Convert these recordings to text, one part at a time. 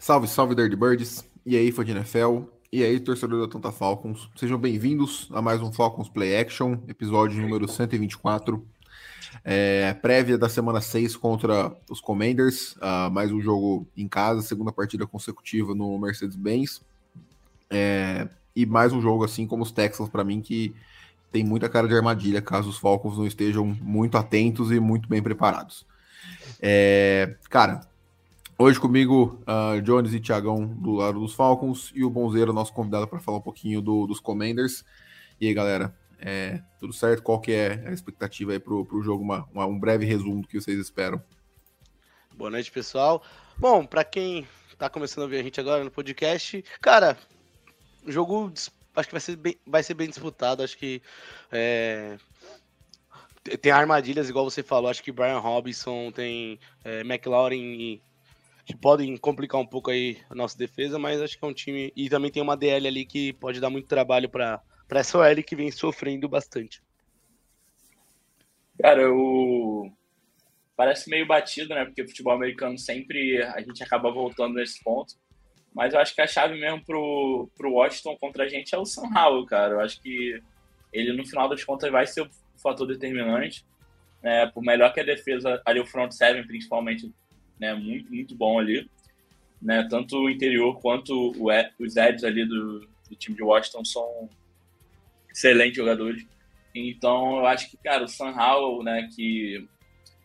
Salve, salve, Dirty Birds. E aí, fã de NFL. E aí, torcedor da Tanta Falcons. Sejam bem-vindos a mais um Falcons Play Action, episódio número 124. É, prévia da semana 6 contra os Commanders, uh, mais um jogo em casa, segunda partida consecutiva no Mercedes-Benz. É, e mais um jogo assim como os Texans, para mim, que tem muita cara de armadilha, caso os Falcons não estejam muito atentos e muito bem preparados. É, cara, hoje comigo, uh, Jones e Thiagão do lado dos Falcons e o Bonzeiro, nosso convidado para falar um pouquinho do, dos Commanders. E aí, galera, é, tudo certo? Qual que é a expectativa aí pro, pro jogo? Uma, uma, um breve resumo do que vocês esperam. Boa noite, pessoal. Bom, para quem tá começando a ver a gente agora no podcast, cara, o jogo acho que vai ser bem, vai ser bem disputado. Acho que é, tem armadilhas, igual você falou. Acho que Brian Robinson tem é, McLaurin e que podem complicar um pouco aí a nossa defesa, mas acho que é um time e também tem uma DL ali que pode dar muito trabalho para essa OL que vem sofrendo bastante. Cara, o parece meio batido, né? Porque futebol americano sempre a gente acaba voltando nesse ponto. Mas eu acho que a chave mesmo pro, pro Washington contra a gente é o Sam Howell, cara. Eu acho que ele, no final das contas, vai ser o fator determinante. É, por melhor que a defesa, ali o front seven, principalmente, né, muito, muito bom ali. Né, tanto o interior quanto o, os edges ali do, do time de Washington são excelentes jogadores. Então, eu acho que, cara, o Sam Howell, né, que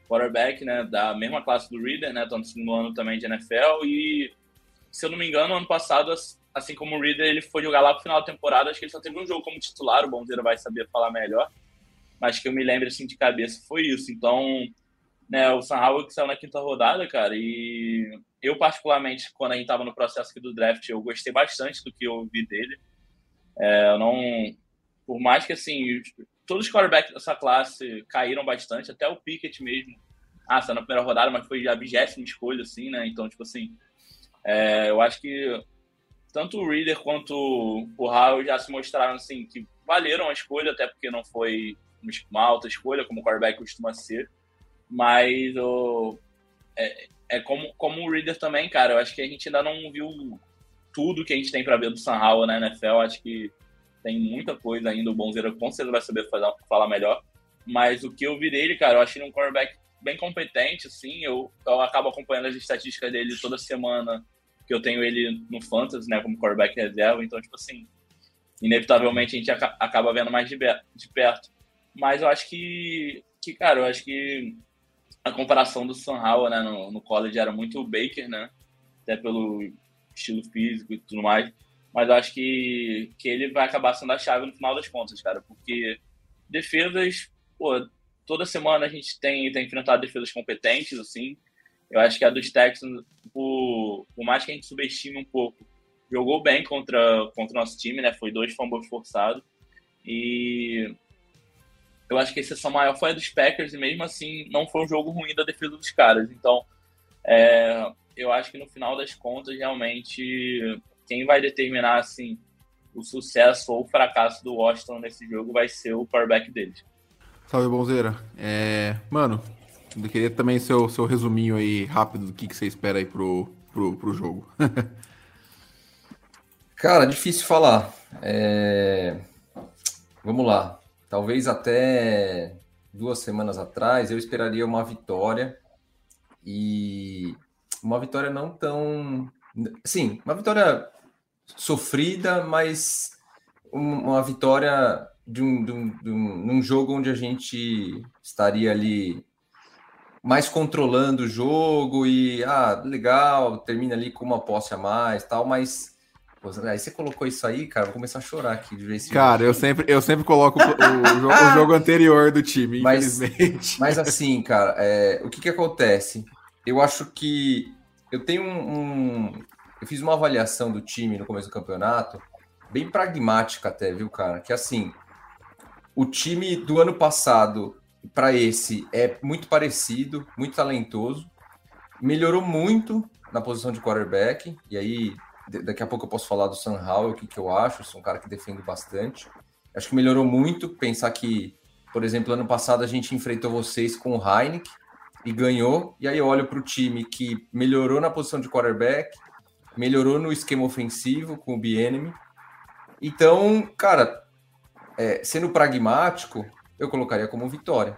quarterback, né, da mesma classe do Reader, né, tá no segundo ano também de NFL e se eu não me engano, ano passado, assim como o Reader, ele foi jogar lá pro final da temporada, acho que ele só teve um jogo como titular, o Bonzeiro vai saber falar melhor, mas que eu me lembro, assim, de cabeça, foi isso. Então, né, o Sam Howell que saiu na quinta rodada, cara, e eu, particularmente, quando a gente tava no processo aqui do draft, eu gostei bastante do que eu vi dele. É, eu não... Por mais que, assim, todos os quarterbacks dessa classe caíram bastante, até o Pickett mesmo, ah, saiu na primeira rodada, mas foi a vigésima escolha, assim, né, então, tipo assim é, eu acho que tanto o Reader quanto o Howell já se mostraram assim que valeram a escolha, até porque não foi uma alta escolha, como o quarterback costuma ser. Mas o, é, é, como, como o Reader também, cara. Eu acho que a gente ainda não viu tudo que a gente tem para ver do San Howell na NFL. Acho que tem muita coisa ainda. O Bonzeiro com certeza vai saber falar, falar melhor. Mas o que eu vi dele, cara, eu achei ele um quarterback bem competente, assim. Eu, eu acabo acompanhando as estatísticas dele toda semana que eu tenho ele no Fantasy, né, como quarterback reserva, então, tipo assim, inevitavelmente a gente acaba vendo mais de, de perto. Mas eu acho que, que, cara, eu acho que a comparação do Sam Howell, né, no, no college era muito Baker, né, até pelo estilo físico e tudo mais, mas acho que, que ele vai acabar sendo a chave no final das contas, cara, porque defesas, pô, toda semana a gente tem, tem enfrentado defesas competentes, assim, eu acho que a dos Texans, por, por mais que a gente subestime um pouco, jogou bem contra, contra o nosso time, né? Foi dois fumbles forçados. E eu acho que a exceção maior foi a dos Packers, e mesmo assim não foi um jogo ruim da defesa dos caras. Então, é, eu acho que no final das contas, realmente, quem vai determinar assim, o sucesso ou o fracasso do Washington nesse jogo vai ser o quarterback deles. Salve, Bonzeira. É, mano, eu queria também seu, seu resuminho aí rápido do que, que você espera aí pro, pro, pro jogo. Cara, difícil falar. É... Vamos lá. Talvez até duas semanas atrás eu esperaria uma vitória e uma vitória não tão. Sim, uma vitória sofrida, mas uma vitória de um, de um, de um, num jogo onde a gente estaria ali mais controlando o jogo e, ah, legal, termina ali com uma posse a mais tal, mas aí você colocou isso aí, cara, vou começar a chorar aqui de ver esse Cara, jogo. eu sempre, eu sempre coloco o, o, o, jogo anterior do time, mas, infelizmente. Mas assim, cara, é, o que que acontece? Eu acho que eu tenho um, um eu fiz uma avaliação do time no começo do campeonato, bem pragmática até, viu, cara? Que assim, o time do ano passado para esse é muito parecido, muito talentoso, melhorou muito na posição de quarterback, e aí daqui a pouco eu posso falar do Sam Howell, o que, que eu acho, sou um cara que defendo bastante. Acho que melhorou muito, pensar que, por exemplo, ano passado a gente enfrentou vocês com o Heineken e ganhou, e aí eu olho para o time que melhorou na posição de quarterback, melhorou no esquema ofensivo com o Bienemy. Então, cara, é, sendo pragmático, eu colocaria como vitória.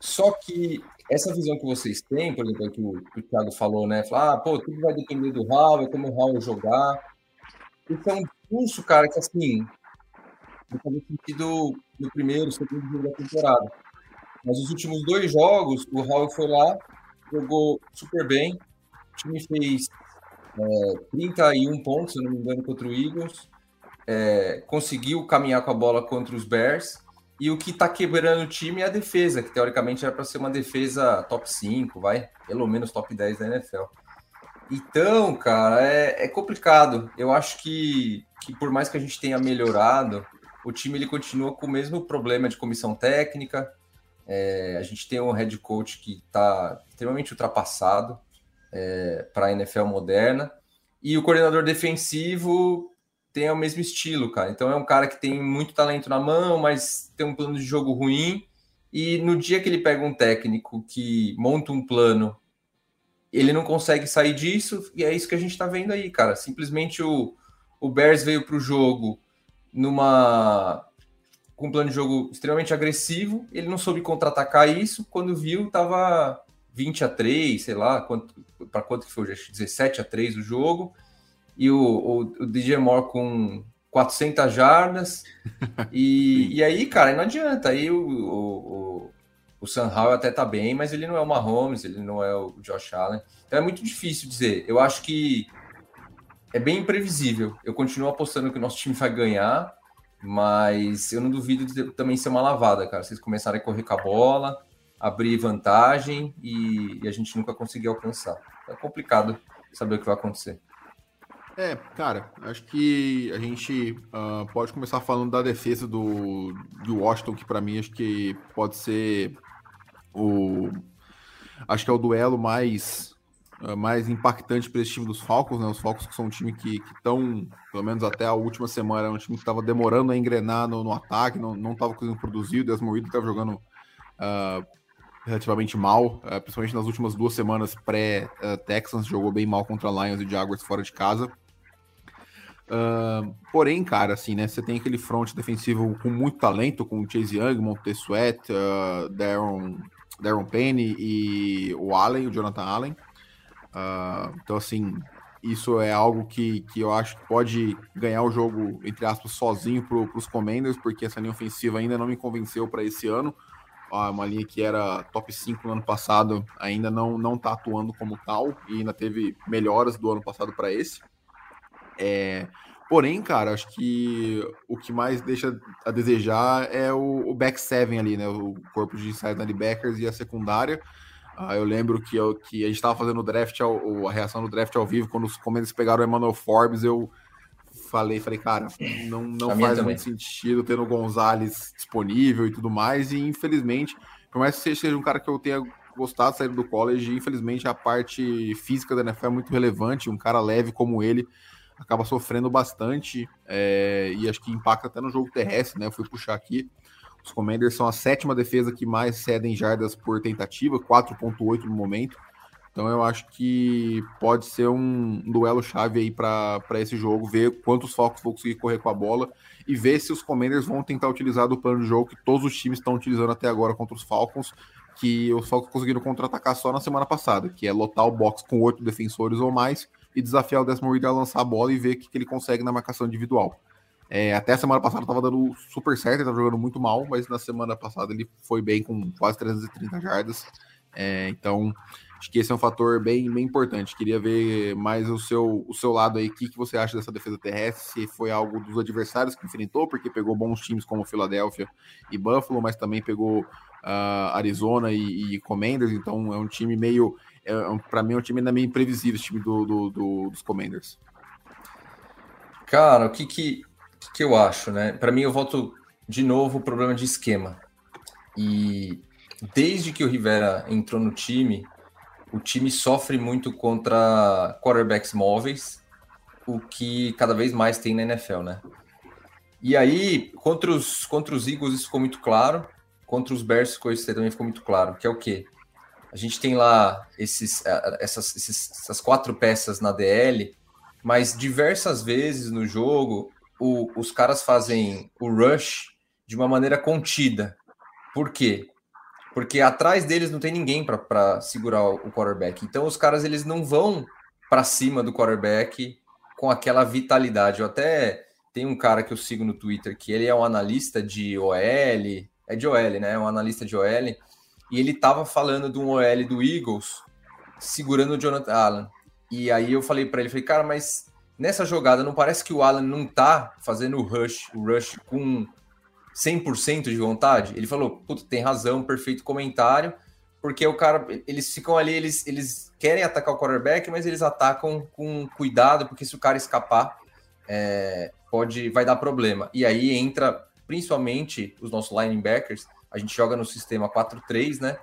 Só que essa visão que vocês têm, por exemplo, que o, que o Thiago falou, né? Falar, ah, pô, tudo vai depender do Raul, é como o Raul jogar. Isso é um curso, cara, que assim, não faz sentido no primeiro, segundo jogo da temporada. Mas os últimos dois jogos, o Raul foi lá, jogou super bem. O time fez é, 31 pontos, se não me engano, contra o Eagles. É, conseguiu caminhar com a bola contra os Bears. E o que está quebrando o time é a defesa, que teoricamente era para ser uma defesa top 5, vai, pelo menos top 10 da NFL. Então, cara, é, é complicado. Eu acho que, que por mais que a gente tenha melhorado, o time ele continua com o mesmo problema de comissão técnica. É, a gente tem um head coach que está extremamente ultrapassado é, para a NFL moderna. E o coordenador defensivo tem o mesmo estilo, cara. Então é um cara que tem muito talento na mão, mas tem um plano de jogo ruim. E no dia que ele pega um técnico que monta um plano, ele não consegue sair disso, e é isso que a gente está vendo aí, cara. Simplesmente o, o Bears veio para o jogo numa com um plano de jogo extremamente agressivo, ele não soube contra-atacar isso, quando viu tava 20 a 3, sei lá, quanto para quanto que foi, 17 a 3 o jogo, e o, o, o DJ Moore com 400 jardas, e, e aí, cara, não adianta, aí o, o, o Sam Howell até tá bem, mas ele não é o Mahomes, ele não é o Josh Allen, então é muito difícil dizer, eu acho que é bem imprevisível. Eu continuo apostando que o nosso time vai ganhar, mas eu não duvido de também ser uma lavada, cara. Vocês começarem a correr com a bola, abrir vantagem e, e a gente nunca conseguir alcançar. É complicado saber o que vai acontecer. É, cara, acho que a gente uh, pode começar falando da defesa do, do Washington, que para mim acho que pode ser o. Acho que é o duelo mais uh, mais impactante para esse time dos Falcons, né? Os Falcons que são um time que estão, pelo menos até a última semana, um time que estava demorando a engrenar no, no ataque, não estava conseguindo produzir, o Desmond Ridley estava jogando uh, relativamente mal, principalmente nas últimas duas semanas pré-Texans, jogou bem mal contra Lions e Jaguars fora de casa. Uh, porém, cara, assim, né? Você tem aquele front defensivo com muito talento, com o Chase Young, Montez Sweat, uh, Darren, Darren Payne e o Allen, o Jonathan Allen. Uh, então, assim, isso é algo que, que eu acho que pode ganhar o jogo, entre aspas, sozinho para os Commanders, porque essa linha ofensiva ainda não me convenceu para esse ano. Uh, uma linha que era top 5 no ano passado ainda não não está atuando como tal e ainda teve melhoras do ano passado para esse. É, porém, cara, acho que o que mais deixa a desejar é o, o back seven ali, né? O corpo de inside linebackers e a secundária. Ah, eu lembro que, eu, que a gente estava fazendo o draft, ao, a reação do draft ao vivo, quando os comentários pegaram o Emmanuel Forbes, eu falei, falei, cara, não, não faz muito sentido tendo o Gonzalez disponível e tudo mais, e infelizmente, por mais que você seja um cara que eu tenha gostado de sair do college, infelizmente a parte física da NFL é muito relevante, um cara leve como ele acaba sofrendo bastante, é, e acho que impacta até no jogo terrestre, né, eu fui puxar aqui, os Commanders são a sétima defesa que mais cedem jardas por tentativa, 4.8 no momento. Então eu acho que pode ser um duelo chave aí para esse jogo, ver quantos Falcons vão conseguir correr com a bola e ver se os Commanders vão tentar utilizar do plano de jogo que todos os times estão utilizando até agora contra os Falcons, que os Falcons conseguiram contra-atacar só na semana passada, que é lotar o box com oito defensores ou mais e desafiar o Desmond Reader a lançar a bola e ver o que, que ele consegue na marcação individual. É, até a semana passada estava dando super certo, estava jogando muito mal, mas na semana passada ele foi bem com quase 330 jardas. É, então, acho que esse é um fator bem, bem importante. Queria ver mais o seu, o seu lado aí, o que, que você acha dessa defesa terrestre, se foi algo dos adversários que enfrentou, porque pegou bons times como Philadelphia e Buffalo, mas também pegou uh, Arizona e, e, Commanders, então é um time meio. É, para mim é um time ainda meio imprevisível, esse time do, do, do, dos Commanders. Cara, o que que, que eu acho, né? Para mim, eu volto de novo o problema de esquema. E desde que o Rivera entrou no time, o time sofre muito contra quarterbacks móveis, o que cada vez mais tem na NFL, né? E aí, contra os, contra os Eagles isso ficou muito claro, contra os Bears isso também ficou muito claro, que é o quê? A gente tem lá esses, essas, esses, essas quatro peças na DL, mas diversas vezes no jogo o, os caras fazem o rush de uma maneira contida. Por quê? Porque atrás deles não tem ninguém para segurar o quarterback. Então os caras eles não vão para cima do quarterback com aquela vitalidade. Eu até tenho um cara que eu sigo no Twitter que ele é um analista de OL, é de OL, né? É um analista de OL, e ele tava falando de um OL do Eagles segurando o Jonathan Allen. E aí eu falei para ele, falei, cara, mas nessa jogada não parece que o Allen não tá fazendo o rush, o rush com 100% de vontade? Ele falou, puta, tem razão, perfeito comentário, porque o cara, eles ficam ali, eles, eles querem atacar o quarterback, mas eles atacam com cuidado, porque se o cara escapar, é, pode, vai dar problema. E aí entra, principalmente, os nossos linebackers, a gente joga no sistema 4-3, né?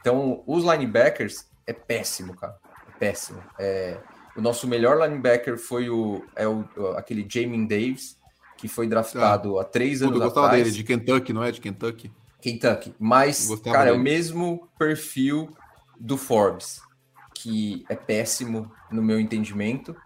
Então, os linebackers é péssimo, cara. É péssimo. É, o nosso melhor linebacker foi o, é o aquele Jamin Davis, que foi draftado ah, há três anos atrás. Eu gostava dele, de Kentucky, não é? De Kentucky. Kentucky. Mas, cara, dele. é o mesmo perfil do Forbes, que é péssimo no meu entendimento,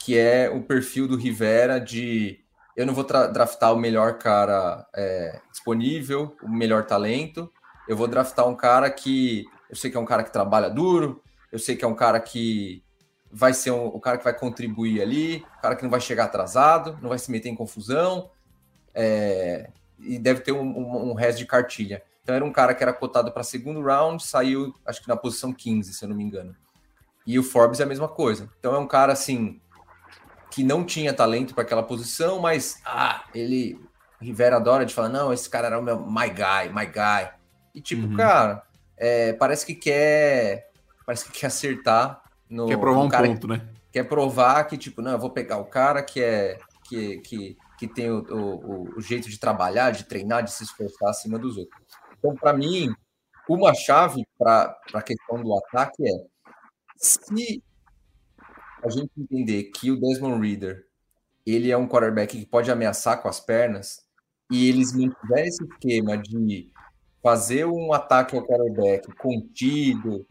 que é o perfil do Rivera de eu não vou draftar o melhor cara é, disponível, o melhor talento, eu vou draftar um cara que eu sei que é um cara que trabalha duro, eu sei que é um cara que vai ser um, o cara que vai contribuir ali, o cara que não vai chegar atrasado, não vai se meter em confusão, é, e deve ter um, um, um, resto de cartilha. Então era um cara que era cotado para segundo round, saiu acho que na posição 15, se eu não me engano. E o Forbes é a mesma coisa. Então é um cara assim que não tinha talento para aquela posição, mas ah, ele Rivera adora de falar, não, esse cara era o meu my guy, my guy. E tipo, uhum. cara, é, parece que quer parece que quer acertar no, quer provar um cara, ponto, né? Quer provar que, tipo, não, eu vou pegar o cara que é que, que, que tem o, o, o jeito de trabalhar, de treinar, de se esforçar acima dos outros. Então, para mim, uma chave para a questão do ataque é se a gente entender que o Desmond Reader ele é um quarterback que pode ameaçar com as pernas e eles mantiverem esse esquema de fazer um ataque ao quarterback contido,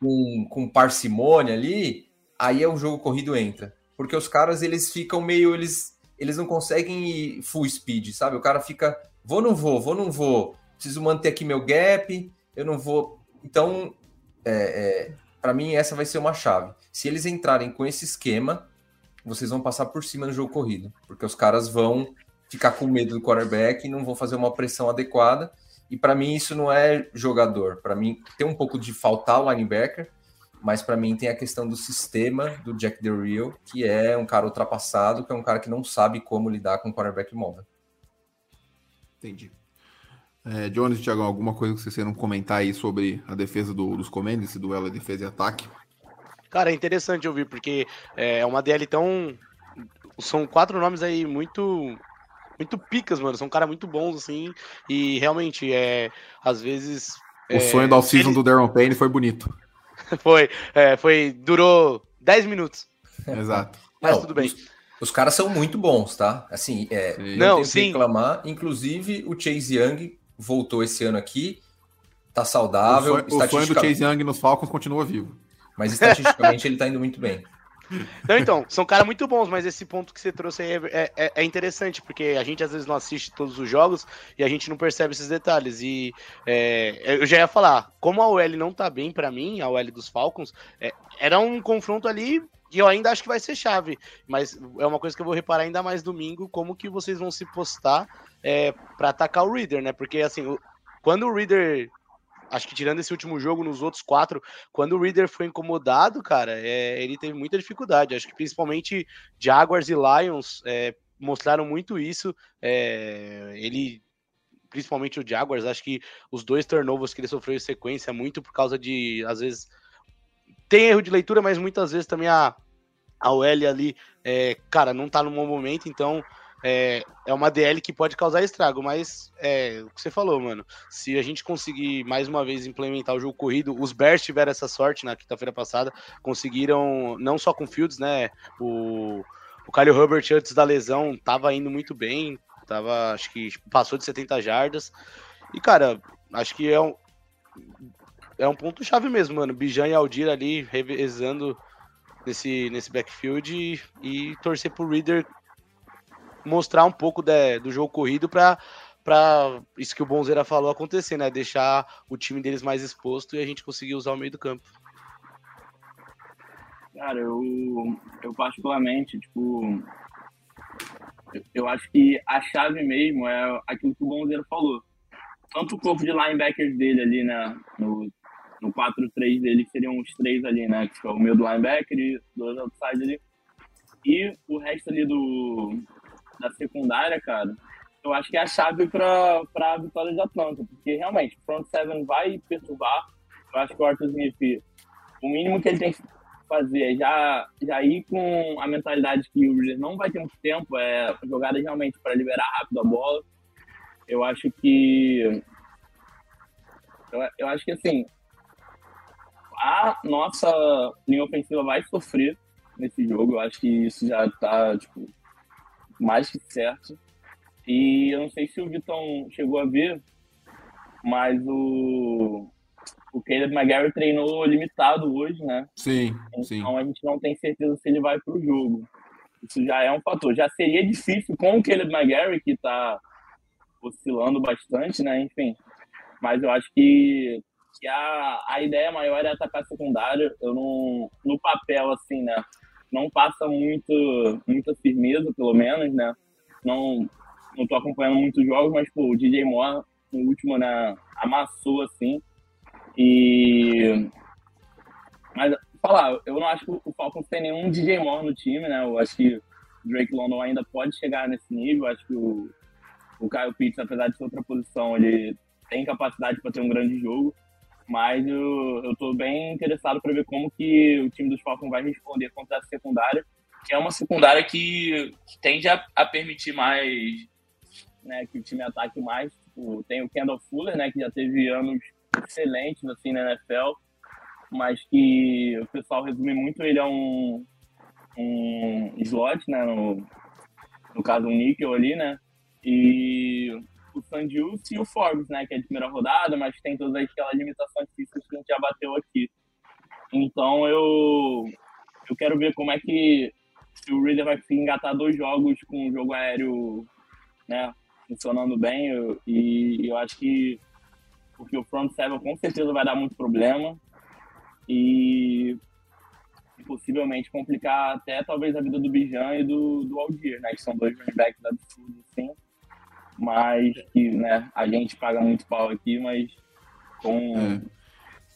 com, com parcimônia ali, aí é o jogo corrido entra. Porque os caras, eles ficam meio, eles, eles não conseguem ir full speed, sabe? O cara fica, vou, não vou, vou, não vou, preciso manter aqui meu gap, eu não vou. Então, é, é, para mim, essa vai ser uma chave. Se eles entrarem com esse esquema, vocês vão passar por cima no jogo corrido, porque os caras vão ficar com medo do quarterback e não vão fazer uma pressão adequada. E para mim isso não é jogador. Para mim tem um pouco de faltar o linebacker, mas para mim tem a questão do sistema do Jack Del Rio, que é um cara ultrapassado, que é um cara que não sabe como lidar com o quarterback móvel. Entendi. É, Jones, Thiago, alguma coisa que vocês queiram comentar aí sobre a defesa do, dos Commanders, esse duelo de defesa e ataque? Cara, é interessante ouvir, porque é uma DL tão. São quatro nomes aí muito muito picas, mano. São caras muito bons, assim. E realmente, é. Às vezes. O é, sonho da off-season ele... do Darren Payne foi bonito. foi, é, foi. Durou 10 minutos. Exato. Mas não, tudo bem. Os, os, caras são muito bons, tá? Assim, é, sim. não, sim. reclamar. Inclusive, o Chase Young voltou esse ano aqui. Tá saudável. O sonho, o sonho do Chase Young nos Falcons continua vivo. Mas estatisticamente ele tá indo muito bem. Não, então, são caras muito bons, mas esse ponto que você trouxe aí é, é, é, interessante, porque a gente às vezes não assiste todos os jogos e a gente não percebe esses detalhes. E é, eu já ia falar, como a OL não tá bem para mim, a OL dos Falcons, é, era um confronto ali que eu ainda acho que vai ser chave, mas é uma coisa que eu vou reparar ainda mais domingo, como que vocês vão se postar é, para atacar o Reader, né? Porque assim, quando o Reader acho que tirando esse último jogo, nos outros quatro, quando o Reader foi incomodado, cara, é, ele teve muita dificuldade. Acho que principalmente Jaguars e Lions é, mostraram muito isso. É, ele, principalmente o Jaguars, acho que os dois turnovers que ele sofreu em sequência, muito por causa de, às vezes, tem erro de leitura, mas muitas vezes também a A OL ali, é, cara, não tá no bom momento, então é, é uma DL que pode causar estrago, mas é o que você falou, mano. Se a gente conseguir mais uma vez implementar o jogo corrido, os Bears tiveram essa sorte na quinta-feira passada, conseguiram, não só com Fields, né? O, o Kyle Herbert antes da lesão tava indo muito bem, tava, acho que passou de 70 jardas. E, cara, acho que é um, é um ponto-chave mesmo, mano. Bijan e Aldir ali revezando nesse, nesse backfield e, e torcer pro Reader mostrar um pouco de, do jogo corrido para para isso que o Bonzeira falou acontecer, né? Deixar o time deles mais exposto e a gente conseguir usar o meio do campo. Cara, eu, eu particularmente, tipo, eu acho que a chave mesmo é aquilo que o Bonzeira falou. Tanto o corpo de linebackers dele ali, né? No, no 4-3 dele seriam os três ali, né? Que é o meio do linebacker e dois outside ali. E o resto ali do, da secundária, cara, eu acho que é a chave para a vitória de Atlanta, porque realmente o front seven vai perturbar. Eu acho que o Arthur Smith, o mínimo que ele tem que fazer é já, já ir com a mentalidade que o Reader não vai ter muito tempo, é jogada realmente para liberar rápido a bola. Eu acho que. Eu, eu acho que assim. A nossa linha ofensiva vai sofrer nesse jogo. Eu acho que isso já está tipo, mais que certo. E eu não sei se o Vitão chegou a ver, mas o, o Caleb McGarry treinou limitado hoje, né? Sim, então, sim. a gente não tem certeza se ele vai para o jogo. Isso já é um fator. Já seria difícil com o Caleb McGarry, que está oscilando bastante, né? Enfim. Mas eu acho que, que a, a ideia maior é atacar secundário. Eu não, no papel, assim, né? Não passa muito, muita firmeza, pelo menos, né? Não, não tô acompanhando muitos jogos, mas, pô, o DJ Moore, no último, né, amassou, assim. E... Mas, falar, eu não acho que o Falcons tem nenhum DJ Moore no time, né? Eu acho que o Drake London ainda pode chegar nesse nível. Eu acho que o, o Kyle Pitts, apesar de ser outra posição, ele tem capacidade para ter um grande jogo. Mas eu, eu tô bem interessado para ver como que o time dos Falcons vai responder contra a secundária, que é uma secundária que, que tende a, a, permitir mais, né, que o time ataque mais. Tipo, tem o Kendall Fuller, né, que já teve anos excelentes assim na NFL, mas que o pessoal resume muito ele a um, um slot, né, no, no caso um níquel ali, né, e o Sandius e o Forbes, né? Que é de primeira rodada, mas tem todas aquelas limitações físicas que a gente já bateu aqui. Então eu, eu quero ver como é que se o Reader vai conseguir engatar dois jogos com o jogo aéreo né, funcionando bem. Eu, e eu acho que porque o front seven com certeza vai dar muito problema. E possivelmente complicar até talvez a vida do Bijan e do, do Aldir, né? Que são dois running backs absurdos, assim mas que né, a gente paga muito pau aqui, mas com, é.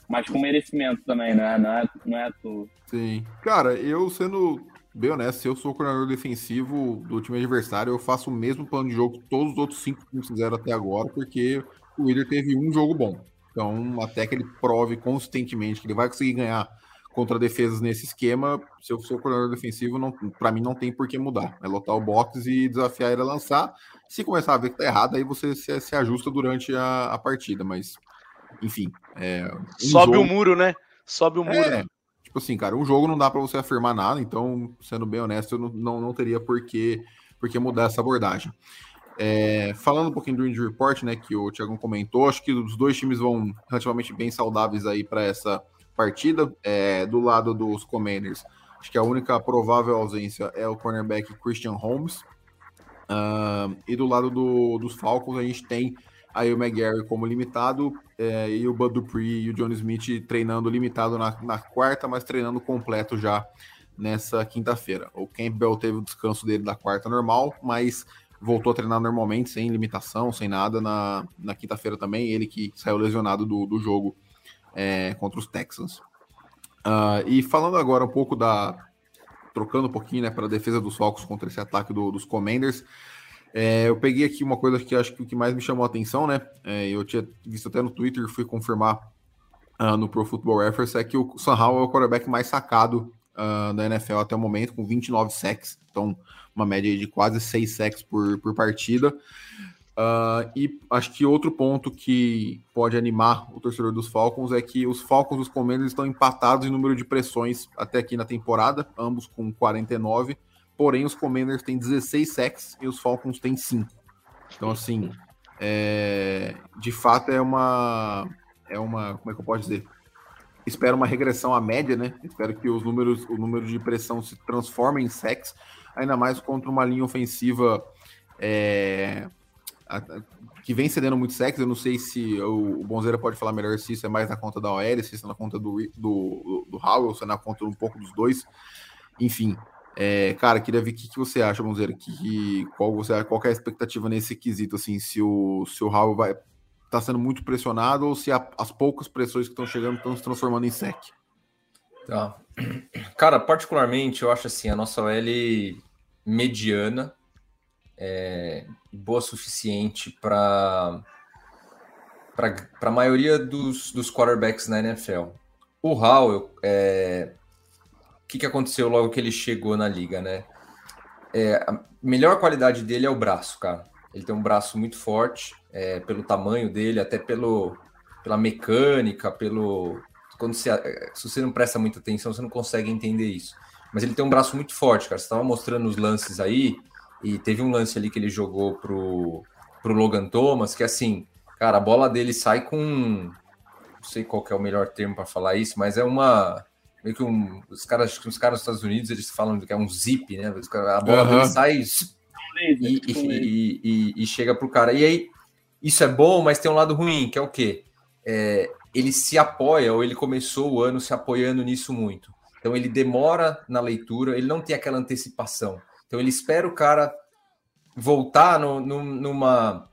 mas com merecimento também, né? Não é, não é à toa. Sim. Cara, eu sendo bem honesto, se eu sou o coordenador defensivo do time adversário, eu faço o mesmo plano de jogo que todos os outros cinco que fizeram até agora, porque o Willer teve um jogo bom. Então, até que ele prove consistentemente que ele vai conseguir ganhar contra defesas nesse esquema, se eu sou coordenador defensivo, não, para mim não tem por que mudar. É lotar o box e desafiar ele a lançar. Se começar a ver que tá errado, aí você se, se ajusta durante a, a, partida, mas enfim. É, um Sobe jogo... o muro, né? Sobe o muro. É, tipo assim, cara, um jogo não dá para você afirmar nada, então, sendo bem honesto, eu não, não, não teria por que, por que mudar essa abordagem. É, falando um pouquinho do injury report, né, que o Thiago comentou, acho que os dois times vão relativamente bem saudáveis aí para essa partida. É, do lado dos Commanders, acho que a única provável ausência é o cornerback Christian Holmes. Uh, e do lado do, dos Falcons, a gente tem aí o McGarry como limitado é, e o Bud Dupree e o John Smith treinando limitado na, na quarta, mas treinando completo já nessa quinta-feira. O Campbell teve o descanso dele da quarta normal, mas voltou a treinar normalmente, sem limitação, sem nada na, na quinta-feira também. Ele que saiu lesionado do, do jogo é, contra os Texans. Uh, e falando agora um pouco da. Trocando um pouquinho né, para a defesa dos Falcons contra esse ataque do, dos Commanders. É, eu peguei aqui uma coisa que acho que o que mais me chamou a atenção, né? É, eu tinha visto até no Twitter, fui confirmar uh, no Pro Football Reference, é que o Sam Howell é o quarterback mais sacado uh, da NFL até o momento, com 29 sacks. Então, uma média de quase 6 sacks por, por partida. Uh, e acho que outro ponto que pode animar o torcedor dos Falcons é que os Falcons e os Commanders estão empatados em número de pressões até aqui na temporada, ambos com 49. Porém, os Commanders têm 16 sacks e os Falcons têm 5. Então, assim, é, de fato é uma. É uma. Como é que eu posso dizer? Espero uma regressão à média, né? Espero que os números, o número de pressão se transforme em sacks, ainda mais contra uma linha ofensiva. É, que vem cedendo muito sexo. Eu não sei se o, Bonzeira pode falar melhor se isso é mais na conta da OL, se isso é na conta do, do, do Howell, se é na conta um pouco dos dois. Enfim, é, cara, queria ver o que, que você acha, Bonzeira, que, qual, você, qual é a expectativa nesse quesito, assim, se o, se o Howell vai tá sendo muito pressionado ou se a, as poucas pressões que estão chegando estão se transformando em sec. Tá. Cara, particularmente, eu acho assim, a nossa OL mediana, é, boa o suficiente para a maioria dos, dos quarterbacks na NFL. O Howell, é, o que, que aconteceu logo que ele chegou na liga, né? É, a melhor qualidade dele é o braço, cara. Ele tem um braço muito forte, é, pelo tamanho dele, até pelo, pela mecânica, pelo. Quando você, se você não presta muita atenção, você não consegue entender isso. Mas ele tem um braço muito forte, cara. Você estava mostrando os lances aí. E teve um lance ali que ele jogou pro, pro Logan Thomas, que assim, cara, a bola dele sai com. Não sei qual é o melhor termo para falar isso, mas é uma. Meio que um. Os caras, os caras dos Estados Unidos, eles falam que é um zip, né? A bola uhum. dele sai e, e, e, e, chega pro cara. E aí, isso é bom, mas tem um lado ruim, que é o quê? É, ele se apoia, ou ele começou o ano se apoiando nisso muito. Então ele demora na leitura, ele não tem aquela antecipação. Então ele espera o cara voltar no, no, numa,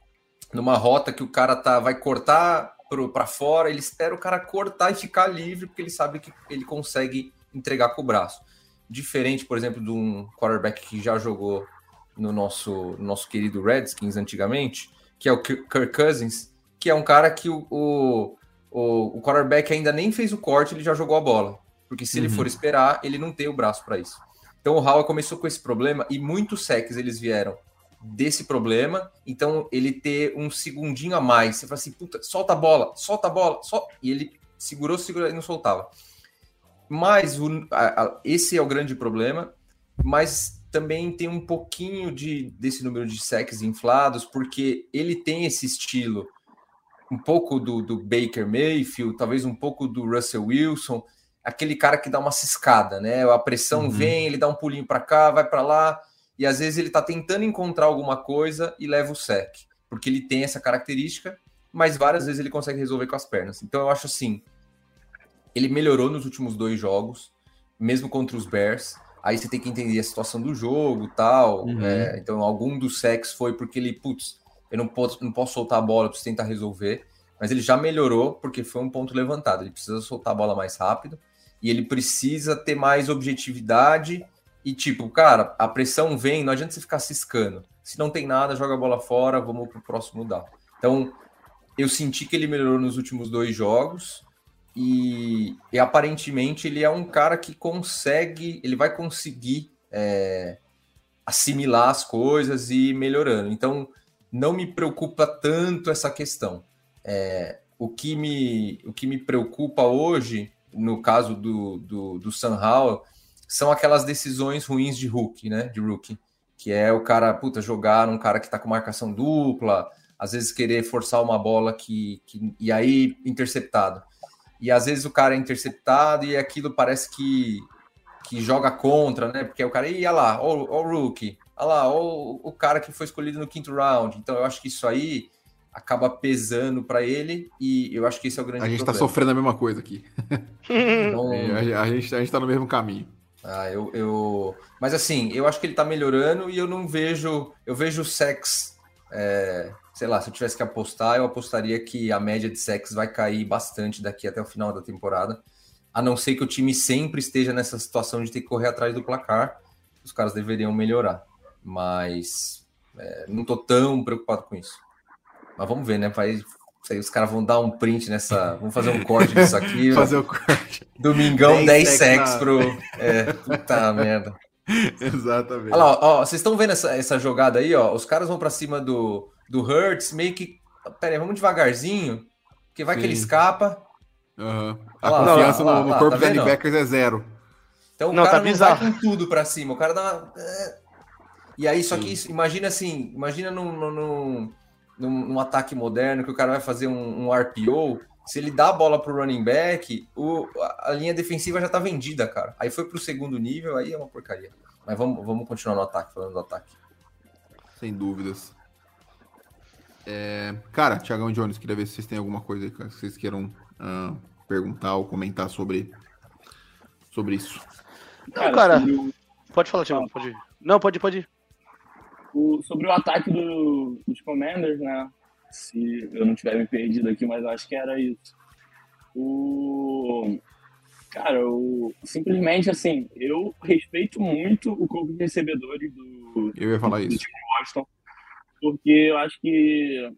numa rota que o cara tá, vai cortar para fora, ele espera o cara cortar e ficar livre, porque ele sabe que ele consegue entregar com o braço. Diferente, por exemplo, de um quarterback que já jogou no nosso, nosso querido Redskins antigamente, que é o Kirk Cousins, que é um cara que o, o, o, quarterback ainda nem fez o corte, ele já jogou a bola. Porque se uhum. ele for esperar, ele não tem o braço para isso. Então o Howard começou com esse problema e muitos sacks eles vieram desse problema. Então ele ter um segundinho a mais, você fala assim, puta, solta a bola, solta a bola, sol... e ele segurou, segurou e não soltava. Mas o, a, a, esse é o grande problema, mas também tem um pouquinho de, desse número de sacks inflados, porque ele tem esse estilo um pouco do, do Baker Mayfield, talvez um pouco do Russell Wilson, aquele cara que dá uma ciscada, né? A pressão uhum. vem, ele dá um pulinho para cá, vai para lá, e às vezes ele tá tentando encontrar alguma coisa e leva o sec, porque ele tem essa característica, mas várias vezes ele consegue resolver com as pernas. Então eu acho assim, ele melhorou nos últimos dois jogos, mesmo contra os Bears. Aí você tem que entender a situação do jogo, tal. Uhum. É, então algum dos secs foi porque ele, putz, eu não posso, não posso soltar a bola, preciso tentar resolver. Mas ele já melhorou porque foi um ponto levantado. Ele precisa soltar a bola mais rápido e ele precisa ter mais objetividade e tipo, cara, a pressão vem, não adianta você ficar ciscando. Se não tem nada, joga a bola fora, vamos pro próximo dar. Então, eu senti que ele melhorou nos últimos dois jogos e, e aparentemente ele é um cara que consegue, ele vai conseguir é, assimilar as coisas e ir melhorando. Então, não me preocupa tanto essa questão. É, o, que me, o que me preocupa hoje no caso do, do, do Sam Howell, são aquelas decisões ruins de Hulk, né? De rookie. Que é o cara, puta, jogar um cara que tá com marcação dupla, às vezes querer forçar uma bola que, que. E aí, interceptado. E às vezes o cara é interceptado e aquilo parece que, que joga contra, né? Porque o cara, ia lá, ó, ó o rookie, olha lá, ó o cara que foi escolhido no quinto round. Então eu acho que isso aí acaba pesando para ele e eu acho que esse é o grande A gente está sofrendo a mesma coisa aqui. Então... a, a, gente, a gente tá no mesmo caminho. Ah, eu, eu... Mas assim, eu acho que ele está melhorando e eu não vejo. Eu vejo o sex. É... Sei lá, se eu tivesse que apostar, eu apostaria que a média de sex vai cair bastante daqui até o final da temporada. A não ser que o time sempre esteja nessa situação de ter que correr atrás do placar. Os caras deveriam melhorar. Mas é, não estou tão preocupado com isso. Mas vamos ver, né? Vai, Aí os caras vão dar um print nessa. Vamos fazer um corte disso aqui. fazer o corte. Domingão 10 sacks pro. É, puta merda. Exatamente. Olha lá, ó, vocês estão vendo essa, essa jogada aí, ó? Os caras vão para cima do, do Hurts, meio que. Pera aí, vamos devagarzinho, porque vai Sim. que ele escapa. Uhum. A Olha lá, confiança lá, no, no lá, corpo tá dos linebackers é zero. Então Não, o cara tá não vai com tudo para cima, o cara dá uma. é. E aí, só Sim. que isso, imagina assim, imagina num, num, num, num- ataque moderno que o cara vai fazer um, um RPO. Se ele dá a bola pro running back, o, a, linha defensiva já tá vendida, cara. Aí foi pro segundo nível, aí é uma porcaria. Mas vamos, vamos continuar no ataque, falando do ataque. Sem dúvidas. É, cara, Thiagão Jones, queria ver se vocês têm alguma coisa aí cara, que vocês queiram ah, perguntar ou comentar sobre, sobre isso. Não, cara, o- pode falar, Thiago, pode ir. Não, pode ir, pode ir. O- sobre o ataque do- dos Commanders, né? Se eu não tiver me perdido aqui, mas eu acho que era isso. O. Cara, o, simplesmente assim, eu respeito muito o corpo de recebedores do, Eu ia falar do isso. de Washington, porque eu acho que,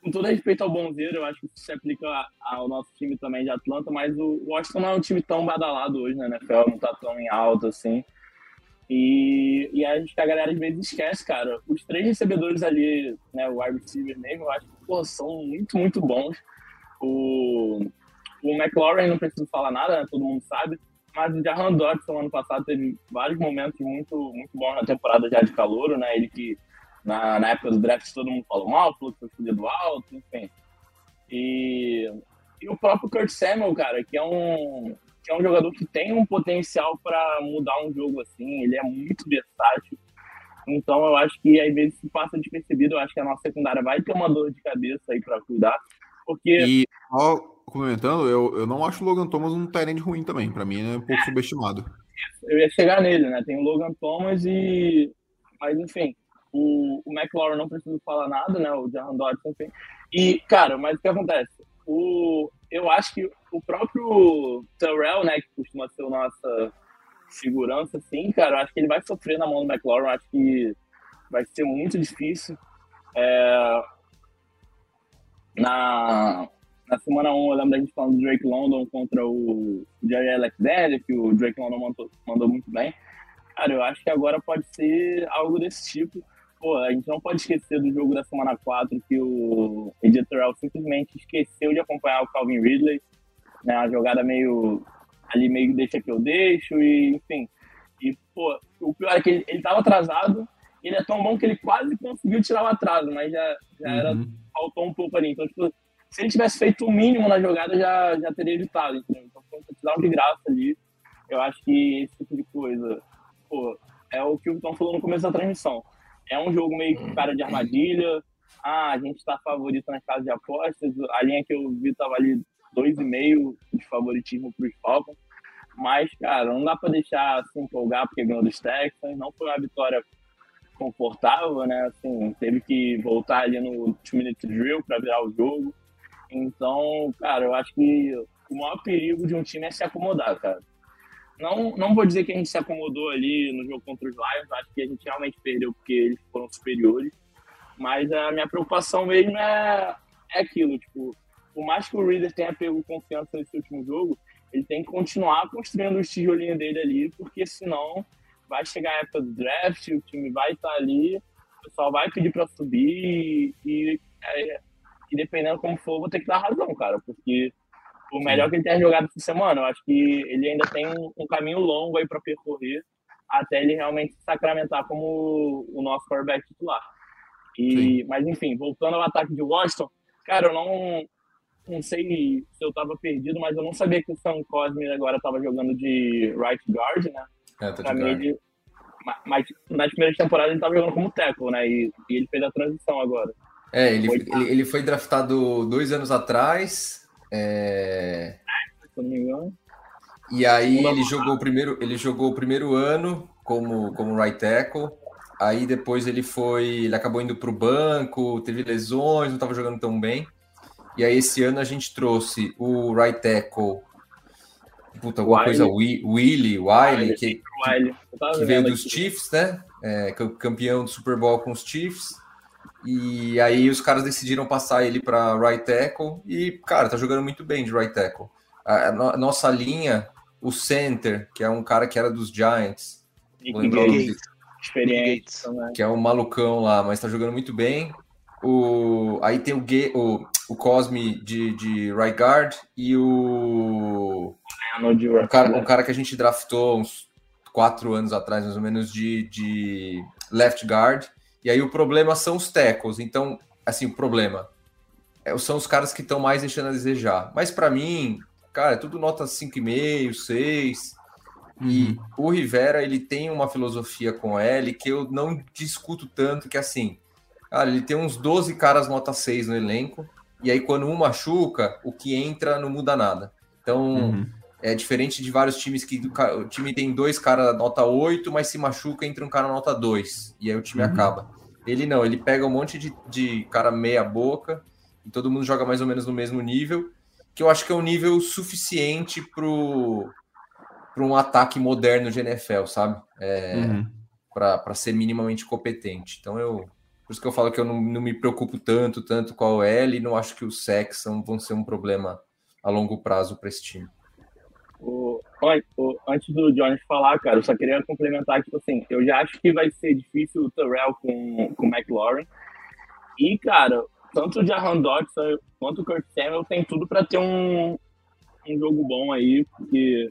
com todo respeito ao Bonzeiro, eu acho que isso se aplica ao nosso time também de Atlanta, mas o Washington não é um time tão badalado hoje na NFL, não tá tão em alta assim. E, e acho que a galera às vezes esquece, cara. Os três recebedores ali, né, o wide receiver mesmo, eu acho que pô, são muito, muito bons. O, o McLaurin não preciso falar nada, né, todo mundo sabe. Mas o Jahan Dodson, ano passado, teve vários momentos muito, muito bons na temporada já de calor, né? Ele que, na, na época do draft, todo mundo falou mal, falou que foi escolhido alto, enfim. E, e o próprio Kurt Samuel, cara, que é um, que é um jogador que tem um potencial para mudar um jogo assim, ele é muito versátil. Então eu acho que às vezes se passa despercebido, eu acho que a nossa secundária vai ter uma dor de cabeça aí para cuidar, porque E só complementando, eu, eu não acho o Logan Thomas um Tyrande ruim também. Pra mim, é um pouco subestimado. eu ia chegar nele, né? Tem o Logan Thomas e. Mas enfim, o, o McLaurin não preciso falar nada, né? O Jahan Dodson, enfim. E, cara, mas o que acontece? O, eu acho que o próprio Terrell, né, que costuma ser a nossa segurança, assim, cara, eu acho que ele vai sofrer na mão do McLaurin, acho que vai ser muito difícil. É, na, na semana 1, eu lembro da gente falando do Drake London contra o Jerry Alexander, que o Drake London mandou, mandou muito bem. Cara, eu acho que agora pode ser algo desse tipo. Pô, a gente não pode esquecer do jogo da semana 4, que o Terrell simplesmente esqueceu de acompanhar o Calvin Ridley. Né, uma jogada meio. ali meio deixa que eu deixo, e enfim. E, pô, o pior é que ele, ele tava atrasado, ele é tão bom que ele quase conseguiu tirar o atraso, mas já, já era Uhum. faltou um pouco ali. Então, tipo, se ele tivesse feito o mínimo na jogada, já, já teria evitado, entendeu? Então, foi um touchdown de graça ali. Eu acho que esse tipo de coisa, pô, é o que o Tom falou no começo da transmissão. É um jogo meio que cara de armadilha. Ah, a gente tá favorito nas casas de apostas. A linha que eu vi tava ali 2,5 de favoritismo pros Falcons. Mas, cara, não dá pra deixar se empolgar porque ganhou dos Texans. Não foi uma vitória confortável, né? Assim, teve que voltar ali no two-minute drill para virar o jogo. Então, cara, eu acho que o maior perigo de um time é se acomodar, cara. Não, não vou dizer que a gente se acomodou ali no jogo contra os Lions, acho que a gente realmente perdeu porque eles foram superiores. Mas a minha preocupação mesmo é, é aquilo, tipo, por mais que o Reader tenha pego confiança nesse último jogo, ele tem que continuar construindo os tijolinhos dele ali, porque senão vai chegar a época do draft, o time vai estar ali, o pessoal vai pedir para subir e, é, e dependendo como for, vou ter que dar razão, cara, porque o melhor que ele tenha jogado essa semana, eu acho que ele ainda tem um, um caminho longo aí para percorrer até ele realmente sacramentar como o nosso quarterback titular. E, mas enfim, voltando ao ataque de Washington, cara, eu não, não sei se eu tava perdido, mas eu não sabia que o Sam Cosme agora tava jogando de right guard, né? É, tá de ele, mas nas primeiras temporadas ele tava jogando como tackle, né? E, e ele fez a transição agora. É, ele, Foi- ele, ele foi draftado dois anos atrás. é, Se eu não me engano. E aí ele jogou o primeiro, ele jogou o primeiro ano como, como right tackle. Aí depois ele foi, ele acabou indo para o banco, teve lesões, não estava jogando tão bem. E aí esse ano a gente trouxe o right tackle, puta, alguma Wiley. coisa, Wi- Willy, Wiley, que, Wiley. Que veio dos aqui. Chiefs, né? É, cam- campeão do Super Bowl com os Chiefs. E aí os caras decidiram passar ele para right tackle e, cara, tá jogando muito bem de right tackle. A, a nossa linha, o center, que é um cara que era dos Giants, experiência, que é um malucão lá, mas tá jogando muito bem. O, aí tem o, o, o Cosme de, de right guard e o. Um cara, um cara que a gente draftou uns quatro anos atrás, mais ou menos, de, de left guard. E aí o problema são os tackles. Então, assim, o problema é, são os caras que estão mais deixando a desejar. Mas para mim, cara, é tudo nota 5,5, 6. Uhum. E o Rivera, ele tem uma filosofia com ele que eu não discuto tanto, que assim, Cara, ele tem uns 12 caras nota 6 no elenco, e aí quando um machuca, o que entra não muda nada. Então, uhum. é diferente de vários times que o time tem dois caras nota 8, mas se machuca, entra um cara nota 2, e aí o time uhum. acaba. Ele não, ele pega um monte de, de cara meia boca, e todo mundo joga mais ou menos no mesmo nível, que eu acho que é um nível suficiente pro para um ataque moderno de NFL, sabe? É, uhum. Para ser minimamente competente. Então eu por isso que eu falo que eu não, não me preocupo tanto, tanto com a OL e não acho que os sex vão ser um problema a longo prazo para esse time. O, o, antes do Jones falar, cara, eu só queria complementar que, tipo assim, eu já acho que vai ser difícil o Terrell com, com o McLaurin. E, cara, tanto o Jahan Dodson quanto o Kurt Samuel tem tudo para ter um, um jogo bom aí, porque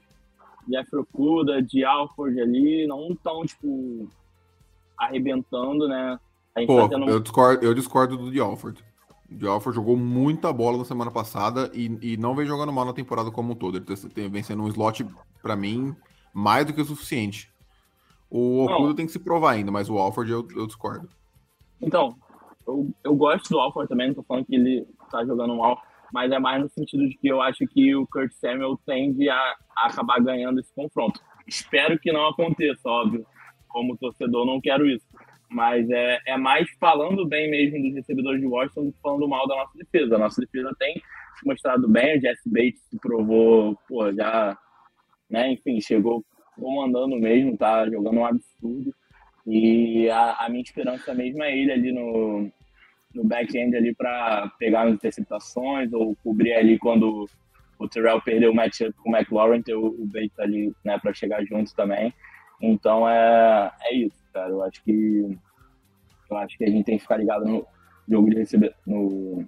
Jeff Okuda, de Alford ali, não estão, tipo, arrebentando, né? Pô, tá eu, discordo, eu discordo do Alford. O Alford jogou muita bola na semana passada e, e não vem jogando mal na temporada como um todo. Ele tem, vem sendo um slot, para mim, mais do que o suficiente. O Okuda tem que se provar ainda, mas o Alford eu, eu discordo. Então, eu, eu gosto do Alford também, não tô falando que ele tá jogando mal, mas é mais no sentido de que eu acho que o Kurt Samuel tende a, a acabar ganhando esse confronto. Espero que não aconteça, óbvio. Como torcedor, não quero isso. Mas é, é mais falando bem mesmo dos recebedores de Washington do que falando mal da nossa defesa. A nossa defesa tem se mostrado bem, o Jesse Bates se provou, pô, já, né, enfim, chegou comandando mesmo, tá jogando um absurdo. E a, a minha esperança mesmo é ele ali no, no back-end ali para pegar as interceptações ou cobrir ali quando o Terrell perdeu o match com o McLaurin, ter o, o Bates ali, né, para chegar junto também. Então é, é isso cara. Eu acho que eu acho que a gente tem que ficar ligado no jogo de receber no,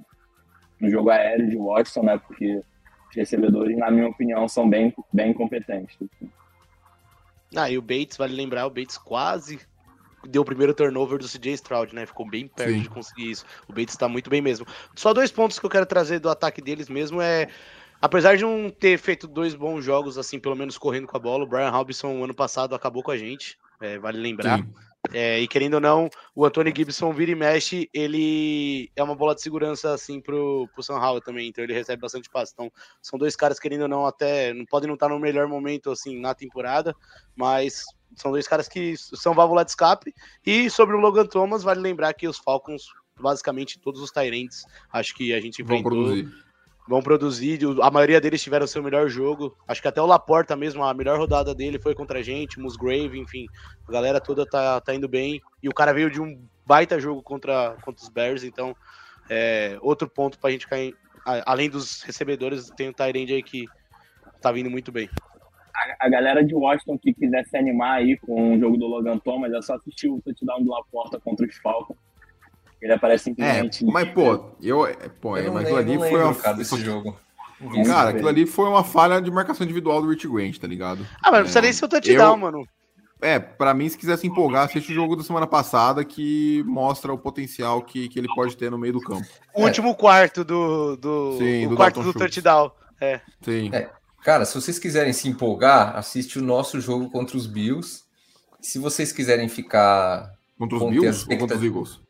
no jogo aéreo de Watson, né? Porque os recebedores, na minha opinião, são bem, bem competentes. Ah, e o Bates, vale lembrar, o Bates quase deu o primeiro turnover do CJ Stroud, né? Ficou bem perto Sim. de conseguir isso. O Bates tá muito bem mesmo. Só dois pontos que eu quero trazer do ataque deles mesmo é. Apesar de não ter feito dois bons jogos, assim, pelo menos correndo com a bola, o Brian Robinson ano passado acabou com a gente é, vale lembrar. É, e querendo ou não, o Anthony Gibson vira e mexe, ele é uma bola de segurança assim pro, pro São Paulo também, então ele recebe bastante passe. Então, são dois caras querendo ou não até não podem não estar no melhor momento assim na temporada, mas são dois caras que são válvula de escape. E sobre o Logan Thomas, vale lembrar que os Falcons, basicamente todos os Tyrants, acho que a gente enfrentou vão produzir. A maioria deles tiveram seu melhor jogo. Acho que até o Laporta mesmo, a melhor rodada dele foi contra a gente, Musgrave, enfim. A galera toda tá, tá indo bem. E o cara veio de um baita jogo contra, contra os Bears, então é, outro ponto pra gente cair. Além dos recebedores, tem o Tyrande aí que tá vindo muito bem. A, a, galera de Washington que quiser se animar aí com o jogo do Logan Thomas, é só assistir o touchdown do Laporta contra os Falcons ele aparece simplesmente. É, mas, pô, eu. É, pô, eu mas aquilo ali foi uma. Cara, desse jogo. Cara, aquilo ali foi uma falha de marcação individual do Rich Grant, tá ligado? Ah, mas não precisa nem ser o touchdown, eu... mano. É, pra mim, se quiser se empolgar, assiste o jogo da semana passada que mostra o potencial que, que ele pode ter no meio do campo. O é. último quarto do. do Sim, o do quarto Dalton do Schultz. touchdown. É. Sim. É. Cara, se vocês quiserem se empolgar, assiste o nosso jogo contra os Bills. Se vocês quiserem ficar. Contra os Bills ou contra os Eagles?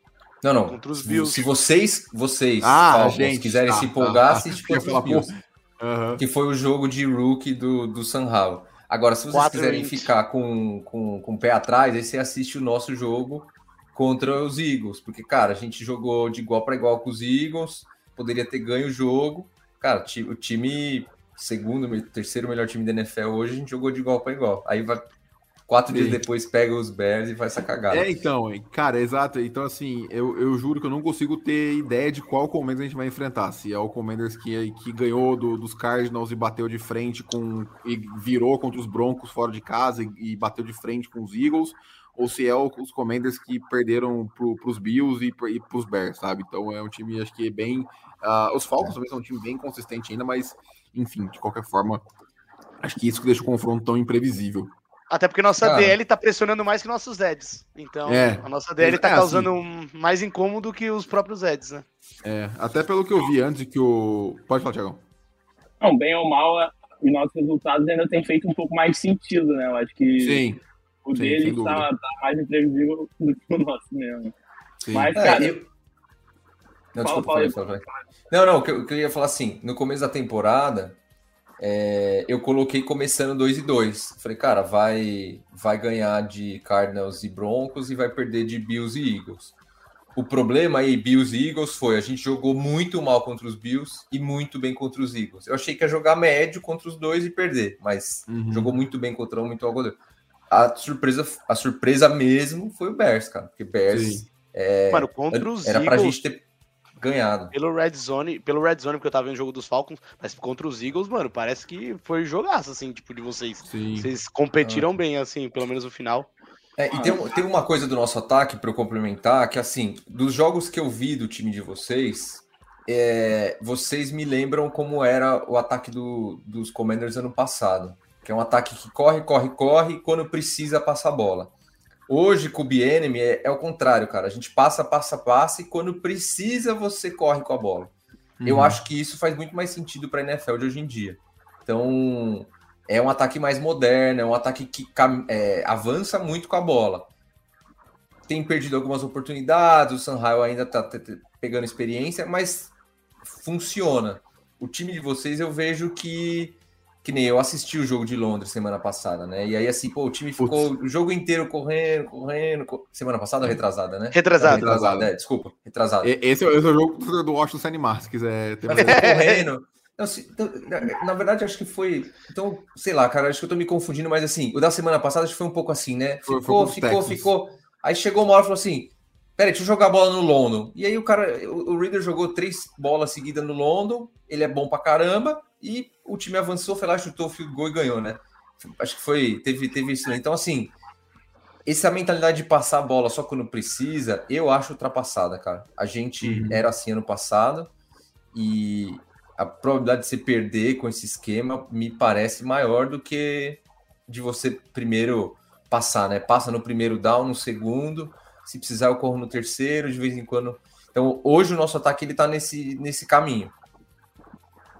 Não, não. Contra os Bills. Se vocês, vocês ah, gente, quiserem tá, se empolgar, tá, assiste contra os Bills. Uhum. Que foi o jogo de rookie do, do Sanhal. Agora, se vocês Quatro quiserem 20. ficar com, com, com o pé atrás, aí você assiste o nosso jogo contra os Eagles. Porque, cara, a gente jogou de igual para igual com os Eagles, poderia ter ganho o jogo. Cara, o time, segundo, terceiro melhor time da NFL hoje, a gente jogou de igual para igual. Aí vai, quatro Sim. dias depois pega os Bears e faz essa cagada. É, então, cara, exato. Então, assim, eu, eu juro que eu não consigo ter ideia de qual Commanders a gente vai enfrentar. Se é o Commanders que, que ganhou do, dos Cardinals e bateu de frente com. e virou contra os Broncos fora de casa e, e bateu de frente com os Eagles, ou se é os Commanders que perderam para os Bills e, e para os Bears, sabe? Então é um time, acho que é bem. Uh, os Falcons também são um time bem consistente ainda, mas, enfim, de qualquer forma, acho que isso que deixa o confronto tão imprevisível. Até porque nossa Cara. DL tá pressionando mais que nossos Eds. Então, é, a nossa DL tá é, causando assim, mais incômodo que os próprios Eds, né? É, até pelo que eu vi antes que o. Pode falar, Tiagão. Não, bem ou mal, os nossos resultados ainda têm feito um pouco mais sentido, né? Eu acho que Sim. o deles tá, tá, mais imprevisível do que o nosso mesmo. Sim. Mas, é, cara. Eu... Não, fala, desculpa, fala, fala, Não, não, o que eu ia falar assim, no começo da temporada, é, eu coloquei começando 2 e 2. Falei, cara, vai, vai ganhar de Cardinals e Broncos e vai perder de Bills e Eagles. O problema aí, Bills e Eagles, foi a gente jogou muito mal contra os Bills e muito bem contra os Eagles. Eu achei que ia jogar médio contra os dois e perder, mas uhum. jogou muito bem contra um, muito mal A surpresa, a surpresa mesmo foi o Bears, cara. Porque Bears. É, Mano, contra os era, era pra gente ter ganhado. Pelo Red Zone, pelo Red Zone, porque eu tava vendo o jogo dos Falcons, mas contra os Eagles, mano, parece que foi jogaço, assim, tipo, de vocês. Sim. Vocês competiram ah. bem, assim, pelo menos no final. É, e tem, tem uma coisa do nosso ataque para eu complementar, que assim, dos jogos que eu vi do time de vocês, é, vocês me lembram como era o ataque do, dos Commanders ano passado. Que é um ataque que corre, corre, corre, e quando precisa passa a bola. Hoje, com o Bienemy, é, é o contrário, cara. A gente passa, passa, passa, e quando precisa, você corre com a bola. Uhum. Eu acho que isso faz muito mais sentido para a NFL de hoje em dia. Então, é um ataque mais moderno, é um ataque que é, avança muito com a bola. Tem perdido algumas oportunidades, o Sanhaio ainda está pegando experiência, mas funciona. O time de vocês eu vejo que que nem eu assisti o jogo de Londres semana passada, né? E aí, assim, pô, o time ficou Putz. o jogo inteiro correndo, correndo. Semana passada ou retrasada, né? Retrasada. Retrasada, é, desculpa, retrasada. Esse, é, esse é o jogo do Washington se animar, se quiser ter correndo. Não, se, então, na verdade, acho que foi. Então, sei lá, cara, acho que eu tô me confundindo, mas assim, o da semana passada acho que foi um pouco assim, né? Ficou, foi, foi ficou, ficou. Aí chegou uma hora e falou assim: Peraí, deixa eu jogar a bola no London. E aí o cara, o, o Reader jogou três bolas seguidas no London, ele é bom pra caramba, e o time avançou, foi lá, chutou o field goal e ganhou, né? Acho que foi, teve, teve isso, né? Então, assim, essa mentalidade de passar a bola só quando precisa, eu acho ultrapassada, cara. A gente uhum. era assim ano passado, e a probabilidade de você perder com esse esquema me parece maior do que de você primeiro passar, né? Passa no primeiro down, no segundo se precisar, eu corro no terceiro, de vez em quando. Então, hoje o nosso ataque ele tá nesse, nesse caminho.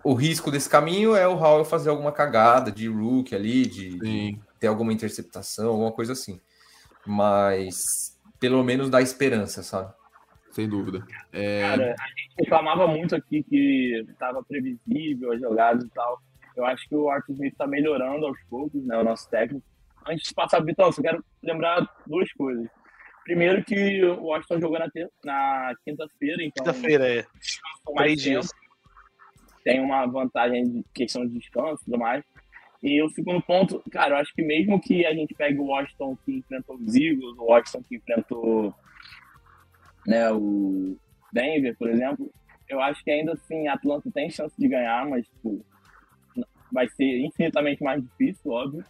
O risco desse caminho é o Howell fazer alguma cagada de rook ali, de, de ter alguma interceptação, alguma coisa assim. Mas pelo menos dá esperança, sabe? Sem dúvida. É... Cara, a gente reclamava muito aqui que estava previsível as jogadas e tal. Eu acho que o Arthur Smith está melhorando aos poucos, né? O nosso técnico. Antes de passar, Vitão, eu quero lembrar duas coisas. Primeiro que o Washington jogou na, na quinta-feira, então. Quinta-feira, é. Três dias. Tem uma vantagem de questão de descanso e tudo mais. E o segundo ponto, cara, eu acho que mesmo que a gente pegue o Washington que enfrentou os Eagles, o Washington que enfrentou né, o Denver, por exemplo, eu acho que ainda assim a Atlanta tem chance de ganhar, mas tipo, vai ser infinitamente mais difícil, óbvio.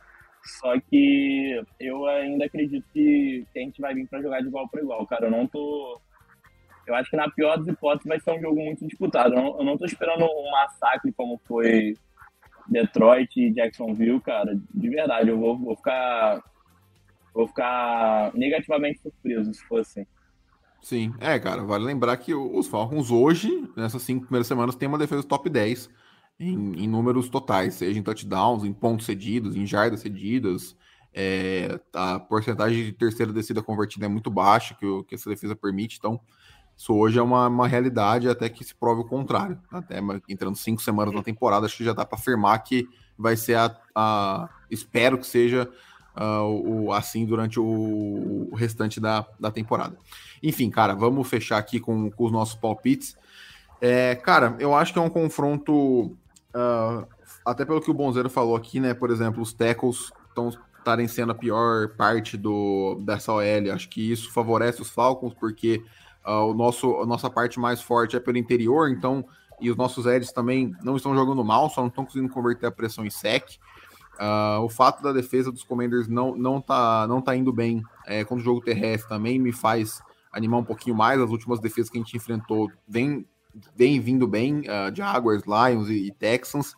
Só que eu ainda acredito que, que a gente vai vir para jogar de igual para igual, cara. Eu não tô. Eu acho que na pior das hipóteses vai ser um jogo muito disputado. Eu não, tô esperando um massacre como foi Detroit e Jacksonville, cara. De verdade, eu vou, vou ficar. Vou ficar negativamente surpreso se fosse assim. Sim, é, cara, vale lembrar que os Falcons hoje, nessas cinco primeiras semanas, tem uma defesa top 10 em, em, números totais, seja em touchdowns, em pontos cedidos, em jardas cedidas. É, a porcentagem de terceira descida convertida é muito baixa, que, que essa defesa permite, então isso hoje é uma, uma realidade até que se prove o contrário. Até entrando cinco semanas na temporada, acho que já dá para afirmar que vai ser a, a espero que seja uh, o, assim durante o, o, restante da, da temporada. Enfim, cara, vamos fechar aqui com, com os nossos palpites. É, cara, eu acho que é um confronto Uh, até pelo que o Bonzeiro falou aqui, né? Por exemplo, os tackles estão estarem sendo a pior parte do, dessa OL. Acho que isso favorece os Falcons, porque o nosso, a nossa parte mais forte é pelo interior, então, e os nossos Eds também não estão jogando mal, só não estão conseguindo converter a pressão em sec. Uh, o fato da defesa dos Commanders não, não, tá, não tá indo bem é, contra o jogo terrestre também me faz animar um pouquinho mais. As últimas defesas que a gente enfrentou vem, vem vindo bem, uh, Jaguars, Lions e, e Texans.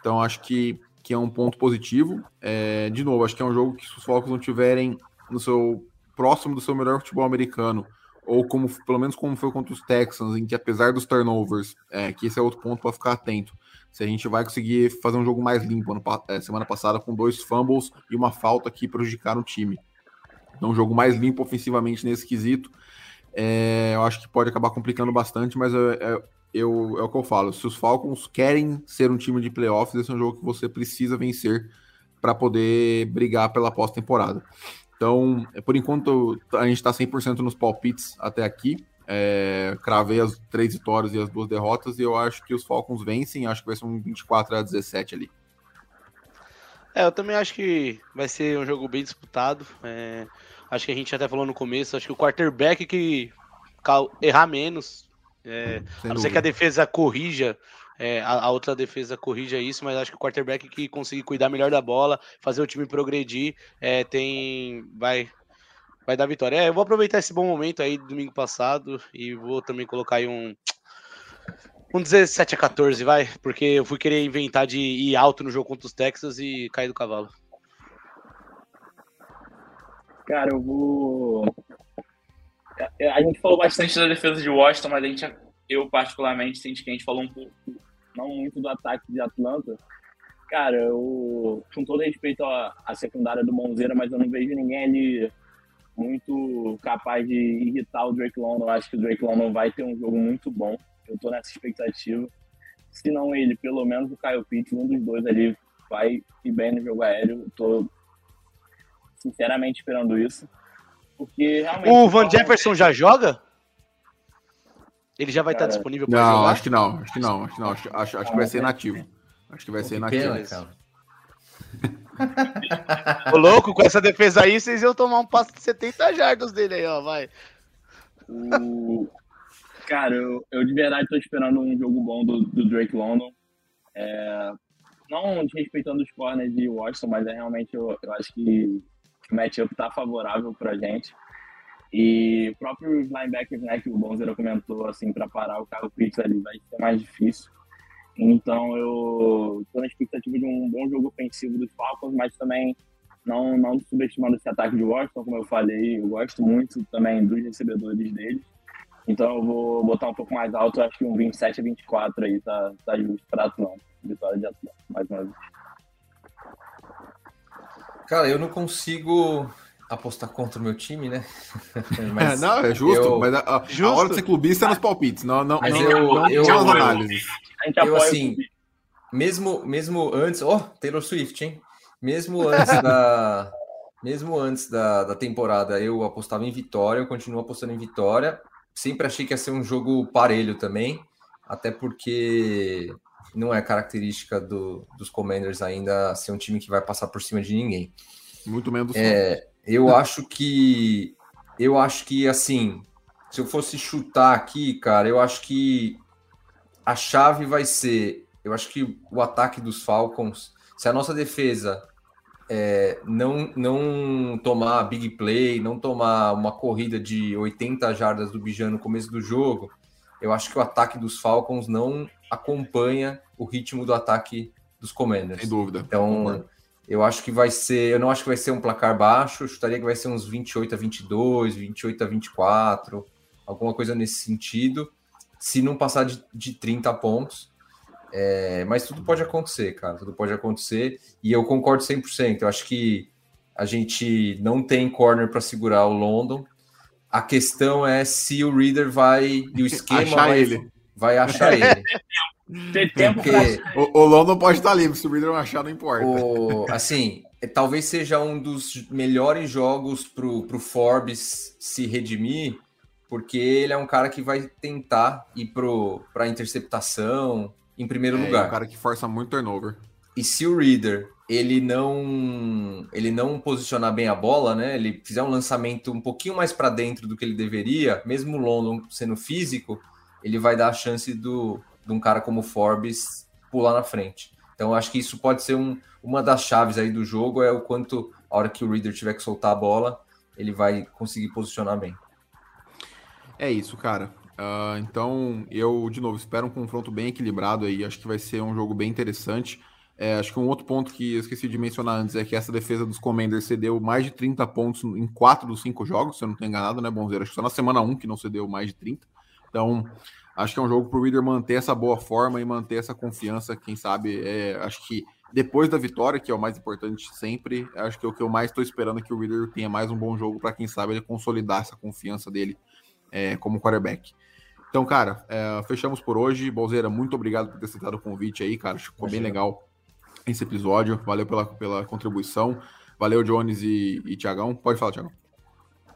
Então acho que que é um ponto positivo. É, de novo, acho que é um jogo que se os Falcons não tiverem no seu próximo do seu melhor futebol americano, ou como pelo menos como foi contra os Texans, em que apesar dos turnovers, é, que esse é outro ponto para ficar atento. Se a gente vai conseguir fazer um jogo mais limpo, ano, é, semana passada com dois fumbles e uma falta que prejudicaram o time. Então, um jogo mais limpo ofensivamente nesse quesito, é, eu acho que pode acabar complicando bastante, mas é, eu, é o que eu falo. Se os Falcons querem ser um time de playoffs, esse é um jogo que você precisa vencer para poder brigar pela pós-temporada. Então, por enquanto, a gente está 100% nos palpites até aqui. É, cravei as três vitórias e as duas derrotas e eu acho que os Falcons vencem. Acho que vai ser um 24 a 17 ali. É, eu também acho que vai ser um jogo bem disputado. É, acho que a gente até falou no começo, acho que o quarterback que errar menos é, a não ser que a defesa corrija, é, a, a, outra defesa corrija isso, mas acho que o quarterback que conseguir cuidar melhor da bola, fazer o time progredir, é, tem. Vai, vai dar vitória. É, eu vou aproveitar esse bom momento aí do domingo passado e vou também colocar aí um. Um 17 a 14, vai, porque eu fui querer inventar de ir alto no jogo contra os Texas e cair do cavalo. Cara, eu vou é, a gente falou bastante da defesa de Washington, mas a gente, eu particularmente senti que a gente falou um pouco, não muito do ataque de Atlanta. Cara, eu, com todo respeito à, à secundária do Monzeira, mas eu não vejo ninguém ali muito capaz de irritar o Drake London. Eu acho que o Drake London vai ter um jogo muito bom. Eu tô nessa expectativa. Se não ele, pelo menos o Kyle Pitts, um dos dois ali vai ir bem no jogo aéreo. Eu tô sinceramente esperando isso. Porque realmente. O Van Jefferson já joga? Ele já vai estar disponível para jogar? Não, acho que não. Acho que não. Acho que não. Acho, acho, acho que vai ser nativo. Acho que vai ser nativo. Ô, louco, com essa defesa aí, vocês iam tomar um passo de 70 jardas dele aí, ó, vai. O... Cara, eu, eu de verdade tô esperando um jogo bom do, do Drake London. É... Não desrespeitando os corners de Washington, mas é realmente, eu, eu acho que o matchup tá favorável pra gente. E próprios linebackers, né, que o Bonzera comentou, assim, para parar o Carlos Pitts ali vai ser mais difícil. Então eu tô na expectativa de um bom jogo ofensivo dos Falcons, mas também não, não subestimando esse ataque de Washington, como eu falei, eu gosto muito também dos recebedores deles. Então eu vou botar um pouco mais alto, acho que um 27 a 24 aí tá, tá justo para Atlanta. Vitória de Atlanta, mais uma vez. Cara, eu não consigo apostar contra o meu time, né? É, não, é justo, eu... mas a, a, justo. a hora de ser clubista é nos palpites, não, não, mas não, eu, não, eu, eu, análises. Eu, assim, mesmo, mesmo antes, ó, oh, Taylor Swift, hein? Mesmo antes da, mesmo antes da, da temporada, eu apostava em vitória, eu continuo apostando em vitória. Sempre achei que ia ser um jogo parelho também, até porque não é característica do, dos Commanders ainda ser um time que vai passar por cima de ninguém. Muito menos. É, eu acho que eu acho que assim, se eu fosse chutar aqui, cara, eu acho que a chave vai ser, eu acho que o ataque dos Falcons, se a nossa defesa é, não não tomar big play, não tomar uma corrida de 80 jardas do Bijan no começo do jogo, eu acho que o ataque dos Falcons não acompanha o ritmo do ataque dos Commanders. Sem dúvida. Então, eu acho que vai ser, eu não acho que vai ser um placar baixo, eu chutaria que vai ser uns 28 a 22, 28 a 24, alguma coisa nesse sentido, se não passar de, de 30 pontos. É, mas tudo pode acontecer, cara, tudo pode acontecer, e eu concordo 100%. Eu acho que a gente não tem corner para segurar o London. A questão é se o Reader vai e o esquema achar vai, ele. vai achar ele. Ter tempo Porque pra... o, o London pode estar livre, se o Reader não achar, não importa. O, assim, é, talvez seja um dos melhores jogos pro, pro Forbes se redimir, porque ele é um cara que vai tentar ir pro, pra interceptação em primeiro é, lugar. É um cara que força muito turnover. E se o Reader ele não ele não posicionar bem a bola, né? Ele fizer um lançamento um pouquinho mais para dentro do que ele deveria, mesmo o London sendo físico, ele vai dar a chance do, de um cara como Forbes pular na frente. Então acho que isso pode ser um, uma das chaves aí do jogo é o quanto a hora que o Reader tiver que soltar a bola, ele vai conseguir posicionar bem. É isso, cara. Uh, então, eu, de novo, espero um confronto bem equilibrado aí. Acho que vai ser um jogo bem interessante. É, acho que um outro ponto que eu esqueci de mencionar antes é que essa defesa dos Commanders cedeu mais de 30 pontos em quatro dos cinco jogos, se eu não estou enganado, né, Bonzeiro? Acho que só na semana 1 que não cedeu mais de 30. Então, acho que é um jogo para o Reader manter essa boa forma e manter essa confiança. Quem sabe, é, acho que depois da vitória, que é o mais importante sempre, acho que é o que eu mais estou esperando é que o Reader tenha mais um bom jogo para quem sabe ele consolidar essa confiança dele é, como quarterback. Então, cara, é, fechamos por hoje. Bolzeira, muito obrigado por ter aceitado o convite aí, cara. Ficou Imagina. bem legal esse episódio. Valeu pela, pela contribuição. Valeu, Jones e, e Tiagão. Pode falar, Tiagão.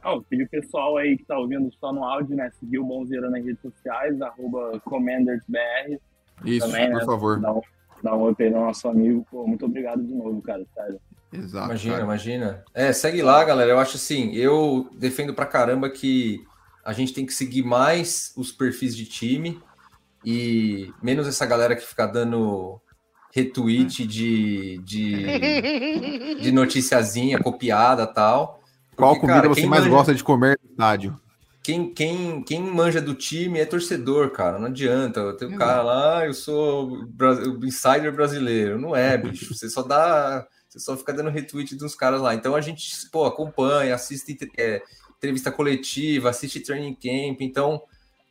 Oh, pedir o pessoal aí que tá ouvindo só no áudio, né? Seguir o Bonzeira nas redes sociais, arroba CommandersBR. Isso, Também, por né, favor. Dá um, dá um up no nosso amigo. Pô, muito obrigado de novo, cara, sério. Exato. Imagina, cara. imagina. É, segue lá, galera. Eu acho assim, eu defendo pra caramba que a gente tem que seguir mais os perfis de time e menos essa galera que fica dando retweet de, de, de noticiazinha copiada tal. Porque, Qual comida cara, você mais manja, gosta de comer no estádio? Quem, quem, quem manja do time é torcedor, cara. Não adianta. Tem um cara lá, ah, eu sou o insider brasileiro. Não é, bicho. Você só dá. Você só fica dando retweet dos caras lá. Então a gente, pô, acompanha, assiste é, entrevista coletiva, assiste training camp. Então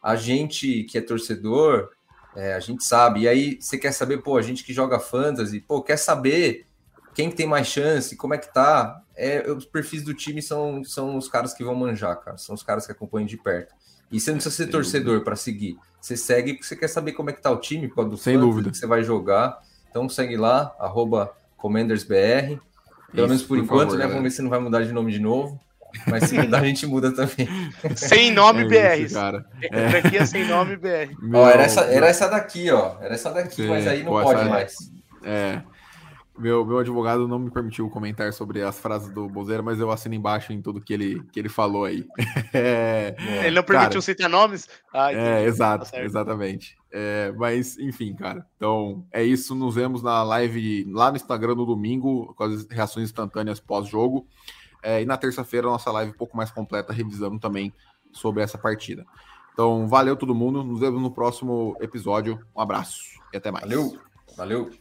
a gente que é torcedor é, a gente sabe. E aí você quer saber, pô, a gente que joga fantasy, pô, quer saber quem tem mais chance, como é que tá. É, os perfis do time são, são os caras que vão manjar, cara. São os caras que acompanham de perto. E você não precisa ser Sem torcedor para seguir. Você segue porque você quer saber como é que tá o time, qual do Sem dúvida. que você vai jogar. Então segue lá, arroba CommandersBR. Pelo Isso, menos por, por enquanto, favor, né? Vamos ver se não vai mudar de nome de novo. Mas se mudar, a gente muda também. Sem nome é BR. Isso, cara. É. Franquia sem nome BR. Ó, era, essa, era essa daqui, ó. Era essa daqui, Sim, mas aí não pode essa... mais. É. Meu, meu advogado não me permitiu comentar sobre as frases do Bozeira, mas eu assino embaixo em tudo que ele, que ele falou aí. É, ele não permitiu cara, citar nomes? Ah, é, exato, tá exatamente. É, mas, enfim, cara. Então, é isso. Nos vemos na live lá no Instagram no domingo, com as reações instantâneas pós-jogo. É, e na terça-feira, nossa live um pouco mais completa, revisando também sobre essa partida. Então, valeu todo mundo. Nos vemos no próximo episódio. Um abraço e até mais. Valeu. Valeu.